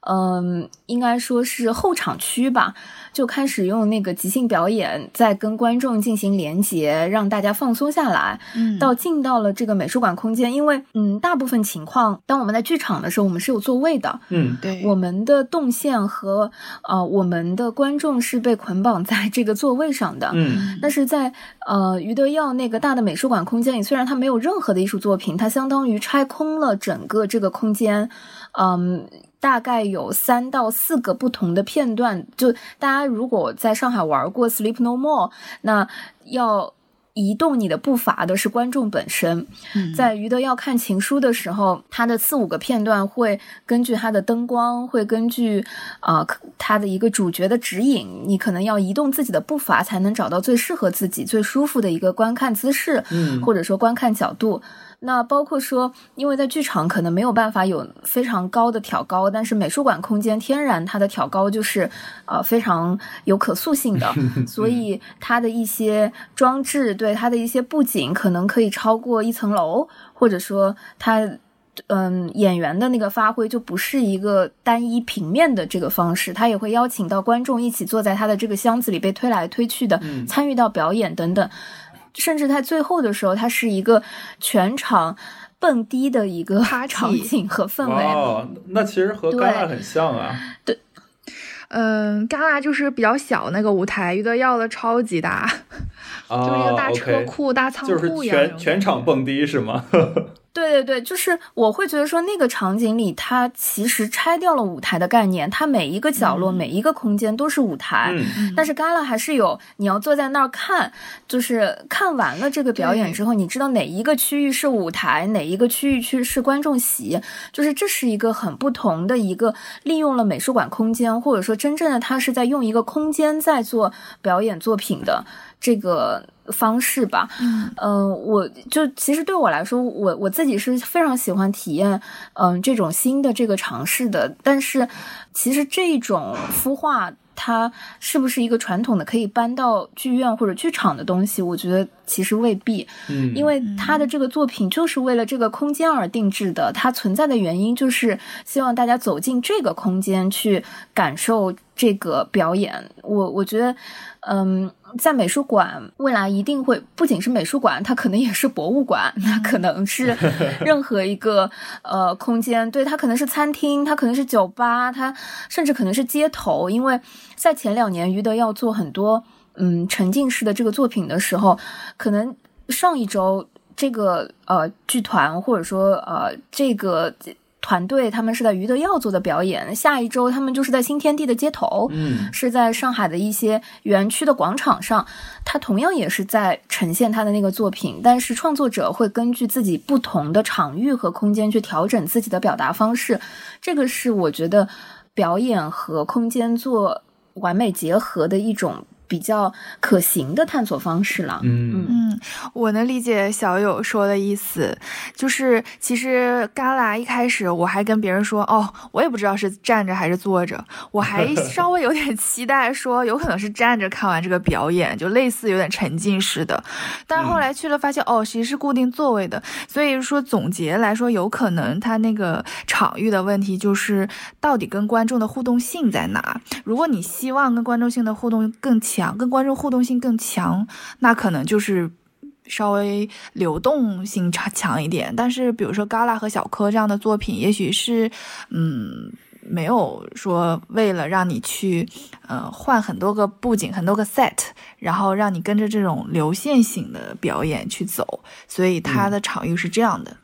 嗯，应该说是后场区吧，就开始用那个即兴表演，在跟观众进行连接，让大家放松下来。嗯，到进到了这个美术馆空间，因为嗯，大部分情况，当我们在剧场的时候，我们是有座位的。嗯，对，我们的动线和呃，我们的观众是被捆绑在这个座位上的。嗯但是在呃余德耀那个大的美术馆空间里，虽然它没有任何的艺术作品，它相当于拆空了整个这个空间，嗯。大概有三到四个不同的片段，就大家如果在上海玩过《Sleep No More》，那要移动你的步伐的是观众本身。嗯在余德要看情书的时候，他的四五个片段会根据他的灯光，会根据啊、呃他的一个主角的指引，你可能要移动自己的步伐，才能找到最适合自己、最舒服的一个观看姿势，嗯或者说观看角度。那包括说，因为在剧场可能没有办法有非常高的挑高，但是美术馆空间天然它的挑高就是呃非常有可塑性的，[LAUGHS] 所以它的一些装置对它的一些布景可能可以超过一层楼，或者说它。嗯，演员的那个发挥就不是一个单一平面的这个方式，他也会邀请到观众一起坐在他的这个箱子里被推来推去的，嗯参与到表演等等。甚至在最后的时候，它是一个全场蹦迪的一个 [LAUGHS] 场景和氛围。哦，那其实和戛纳很像啊。对嗯，戛纳就是比较小那个舞台，余德耀的超级大，哦 [LAUGHS] 就是一个大车库、大仓库一样就是全全场蹦迪是吗？[LAUGHS] 对对对，就是我会觉得说，那个场景里，它其实拆掉了舞台的概念，它每一个角落、每一个空间都是舞台。嗯。但是戛纳还是有，你要坐在那儿看，就是看完了这个表演之后，你知道哪一个区域是舞台，哪一个区域去是观众席，就是这是一个很不同的一个利用了美术馆空间，或者说真正的它是在用一个空间在做表演作品的这个方式吧。嗯嗯、我就其实对我来说，我我自己是非常喜欢体验，嗯、这种新的这个尝试的。但是，其实这种孵化，它是不是一个传统的可以搬到剧院或者剧场的东西？我觉得其实未必，嗯，因为他的这个作品就是为了这个空间而定制的，它存在的原因就是希望大家走进这个空间去感受这个表演。我我觉得，嗯，在美术馆未来一定会不仅是美术馆，它可能也是博物馆，它可能是 [LAUGHS] 任何一个呃空间，对，它可能是餐厅，它可能是酒吧，它甚至可能是街头，因为在前两年于德要做很多嗯沉浸式的这个作品的时候，可能上一周这个呃剧团或者说呃这个团队他们是在余德耀做的表演，下一周他们就是在新天地的街头，嗯是在上海的一些园区的广场上，他同样也是在呈现他的那个作品，但是创作者会根据自己不同的场域和空间去调整自己的表达方式，这个是我觉得表演和空间做完美结合的一种比较可行的探索方式了。嗯嗯，我能理解小友说的意思，就是其实旮旯一开始我还跟别人说，哦，我也不知道是站着还是坐着，我还 [LAUGHS] 稍微有点期待，说有可能是站着看完这个表演，就类似有点沉浸式的。但是后来去了发现，哦，其实是固定座位的，所以说总结来说，有可能他那个场域的问题就是到底跟观众的互动性在哪？如果你希望跟观众性的互动更强，跟观众互动性更强，那可能就是稍微流动性差强一点。但是比如说旮旯和小柯这样的作品，也许是嗯。没有说为了让你去，呃，换很多个布景、很多个 set，然后让你跟着这种流线型的表演去走，所以它的场域是这样的。嗯，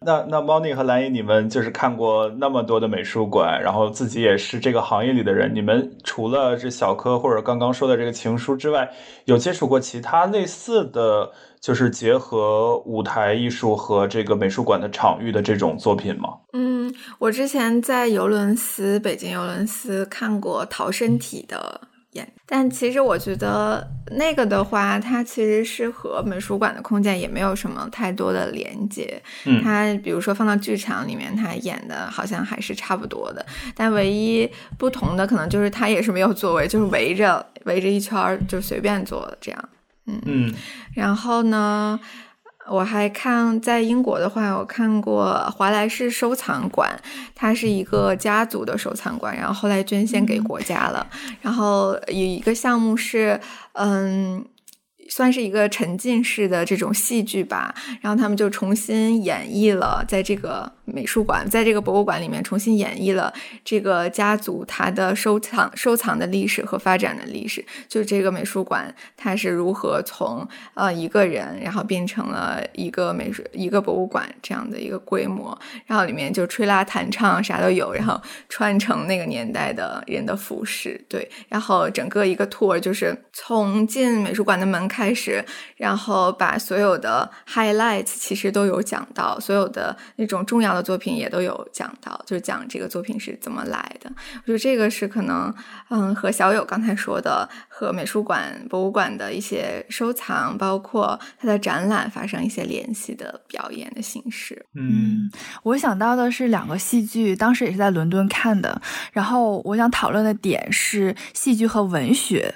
那那猫腻和蓝姨，你们就是看过那么多的美术馆，然后自己也是这个行业里的人，你们除了这小柯或者刚刚说的这个情书之外，有接触过其他类似的就是结合舞台艺术和这个美术馆的场域的这种作品吗？嗯，我之前在尤伦斯，北京尤伦斯看过逃生体的演，但其实我觉得那个的话，它其实是和美术馆的空间也没有什么太多的连接。嗯。它比如说放到剧场里面，它演的好像还是差不多的，但唯一不同的可能就是它也是没有座位，就是围着围着一圈儿就随便坐这样。嗯。嗯。然后呢，我还看在英国的话，我看过华莱士收藏馆，它是一个家族的收藏馆，然后后来捐献给国家了。然后有一个项目是，嗯。算是一个沉浸式的这种戏剧吧，然后他们就重新演绎了，在这个美术馆，在这个博物馆里面重新演绎了这个家族它的收藏、收藏的历史和发展的历史。就这个美术馆，它是如何从呃一个人，然后变成了一个美术、一个博物馆这样的一个规模。然后里面就吹拉弹唱啥都有，然后穿成那个年代的人的服饰，对。然后整个一个 tour 就是从进美术馆的门开。开始，然后把所有的 highlights 其实都有讲到，所有的那种重要的作品也都有讲到，就是讲这个作品是怎么来的。我觉得这个是可能，嗯，和小友刚才说的，和美术馆、博物馆的一些收藏，包括它的展览发生一些联系的表演的形式。嗯，我想到的是两个戏剧，当时也是在伦敦看的，然后我想讨论的点是戏剧和文学。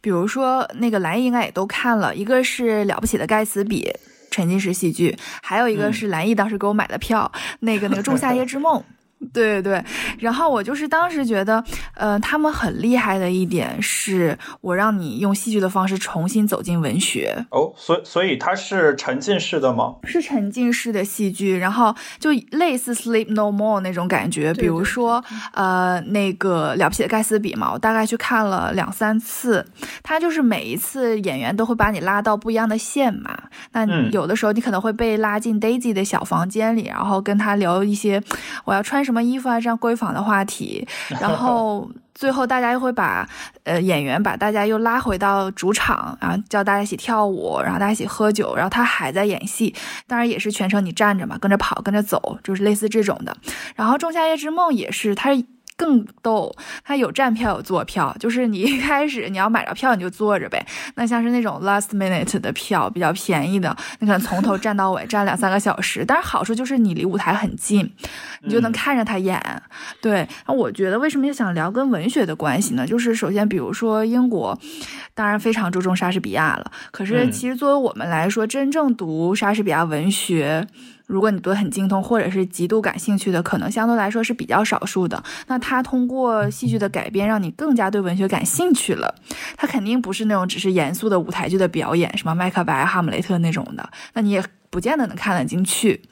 比如说，那个蓝应该也都看了，一个是了不起的盖茨比沉浸式戏剧，还有一个是蓝毅当时给我买的票，那个那个仲夏夜之梦。[LAUGHS] 对对对，然后我就是当时觉得，呃，他们很厉害的一点是，我让你用戏剧的方式重新走进文学。哦，所所以它是沉浸式的吗？是沉浸式的戏剧，然后就类似《Sleep No More》那种感觉。比如说，呃，那个了不起的盖茨比嘛，我大概去看了两三次。他就是每一次演员都会把你拉到不一样的线嘛。那有的时候你可能会被拉进 Daisy 的小房间里，然后跟他聊一些我要穿什么。什么衣服啊？这样闺房的话题，[LAUGHS] 然后最后大家又会把呃演员把大家又拉回到主场，然后叫大家一起跳舞，然后大家一起喝酒，然后他还在演戏，当然也是全程你站着嘛，跟着跑，跟着走，就是类似这种的。然后《仲夏夜之梦》也是，他是。更逗，它有站票有坐票，就是你 [LAUGHS] 一开始你要买着票你就坐着呗。那像是那种 last minute 的票比较便宜的，你可能从头站到尾，站两三个小时。但是好处就是你离舞台很近，你就能看着他演。对，那我觉得为什么想聊跟文学的关系呢？就是首先，比如说英国，当然非常注重莎士比亚了。可是其实作为我们来说，真正读莎士比亚文学。如果你读得很精通，或者是极度感兴趣的，可能相对来说是比较少数的。那他通过戏剧的改编，让你更加对文学感兴趣了。他肯定不是那种只是严肃的舞台剧的表演，什么麦克白、哈姆雷特那种的，那你也不见得能看得进去。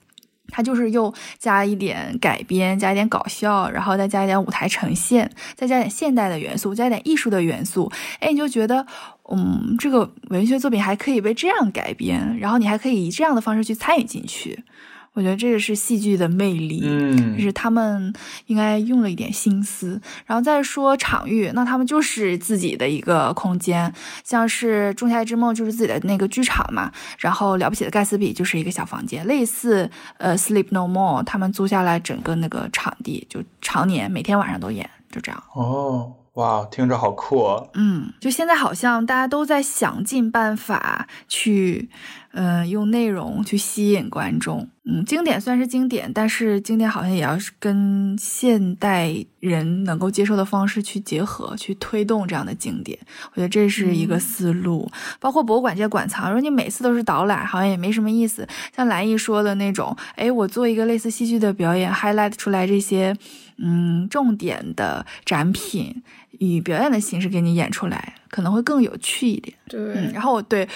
他就是又加一点改编，加一点搞笑，然后再加一点舞台呈现，再加点现代的元素，加点艺术的元素。哎，你就觉得，嗯，这个文学作品还可以被这样改编，然后你还可以以这样的方式去参与进去。我觉得这个是戏剧的魅力，嗯，就是他们应该用了一点心思。然后再说场域，那他们就是自己的一个空间，像是《仲夏之梦》就是自己的那个剧场嘛。然后《了不起的盖茨比》就是一个小房间，类似呃《Sleep No More》，他们租下来整个那个场地，就常年每天晚上都演，就这样。哦，哇，听着好酷啊！嗯，就现在好像大家都在想尽办法去。嗯，用内容去吸引观众。嗯，经典算是经典，但是经典好像也要是跟现代人能够接受的方式去结合，去推动这样的经典。我觉得这是一个思路。包括博物馆这些馆藏，如果你每次都是导览，好像也没什么意思。像蓝毅说的那种，哎，我做一个类似戏剧的表演，highlight 出来这些嗯重点的展品，以表演的形式给你演出来，可能会更有趣一点。对，然后对。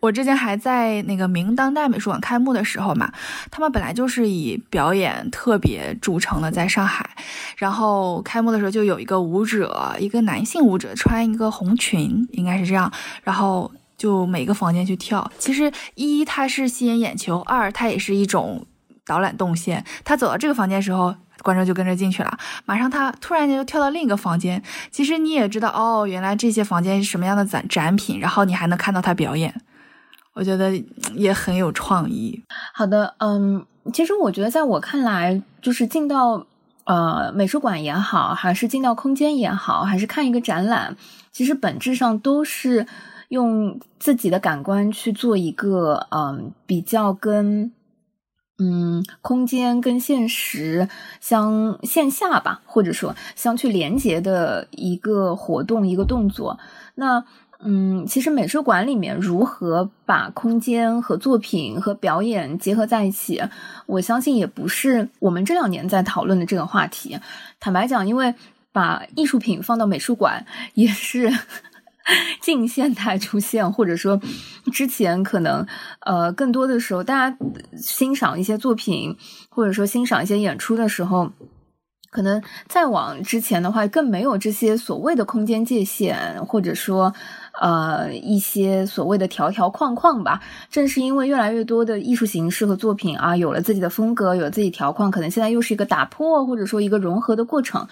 我之前还在那个明当代美术馆开幕的时候嘛，他们本来就是以表演特别著称的，在上海。然后开幕的时候就有一个舞者，一个男性舞者穿一个红裙，应该是这样，然后就每个房间去跳。其实一它是吸引眼球，二它也是一种导览动线。他走到这个房间的时候，观众就跟着进去了。马上他突然间就跳到另一个房间，其实你也知道哦，原来这些房间是什么样的展展品，然后你还能看到他表演。我觉得也很有创意。好的，嗯，其实我觉得，在我看来，就是进到呃美术馆也好，还是进到空间也好，还是看一个展览，其实本质上都是用自己的感官去做一个嗯比较跟嗯空间跟现实相线下吧，或者说相去连接的一个活动一个动作。那嗯，其实美术馆里面如何把空间和作品和表演结合在一起，我相信也不是我们这两年在讨论的这个话题。坦白讲，因为把艺术品放到美术馆也是 [LAUGHS] 近现代出现，或者说之前可能呃更多的时候，大家欣赏一些作品或者说欣赏一些演出的时候。可能再往之前的话，更没有这些所谓的空间界限，或者说，呃，一些所谓的条条框框吧。正是因为越来越多的艺术形式和作品啊，有了自己的风格，有了自己条框，可能现在又是一个打破或者说一个融合的过程。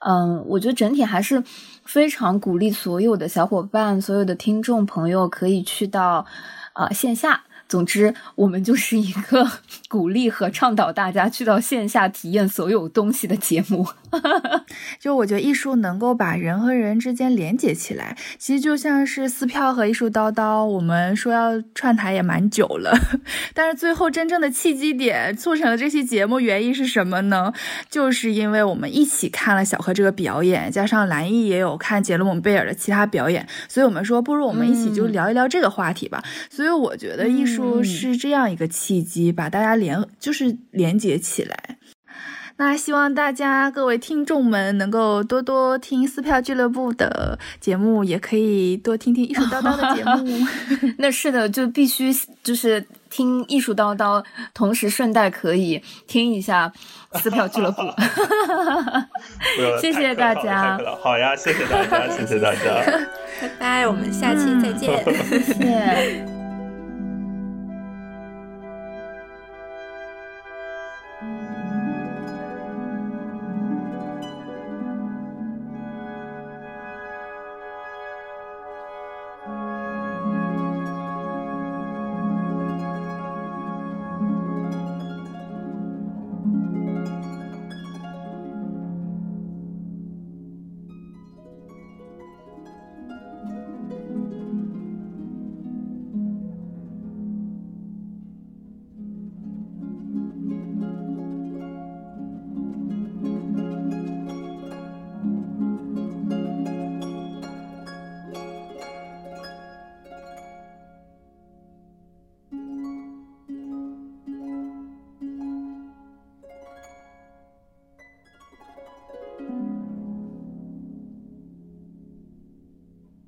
嗯，我觉得整体还是非常鼓励所有的小伙伴、所有的听众朋友可以去到啊线下。总之，我们就是一个 [LAUGHS] 鼓励和倡导大家去到线下体验所有东西的节目。[LAUGHS] 就我觉得艺术能够把人和人之间连接起来，其实就像是撕票和艺术叨叨，我们说要串台也蛮久了，[LAUGHS] 但是最后真正的契机点促成了这期节目，原因是什么呢？就是因为我们一起看了小何这个表演，加上蓝毅也有看杰罗姆贝尔的其他表演，所以我们说不如我们一起就聊一聊这个话题吧。所以我觉得艺术是这样一个契机，把大家连就是连接起来。那希望大家各位听众们能够多多听撕票俱乐部的节目，也可以多听听艺术叨叨的节目。[LAUGHS] 那是的，就必须就是听艺术叨叨，同时顺带可以听一下撕票俱乐部。[LAUGHS] 谢谢大家。好呀，谢谢大家，谢谢大家。[LAUGHS] 拜拜，我们下期再见。谢谢。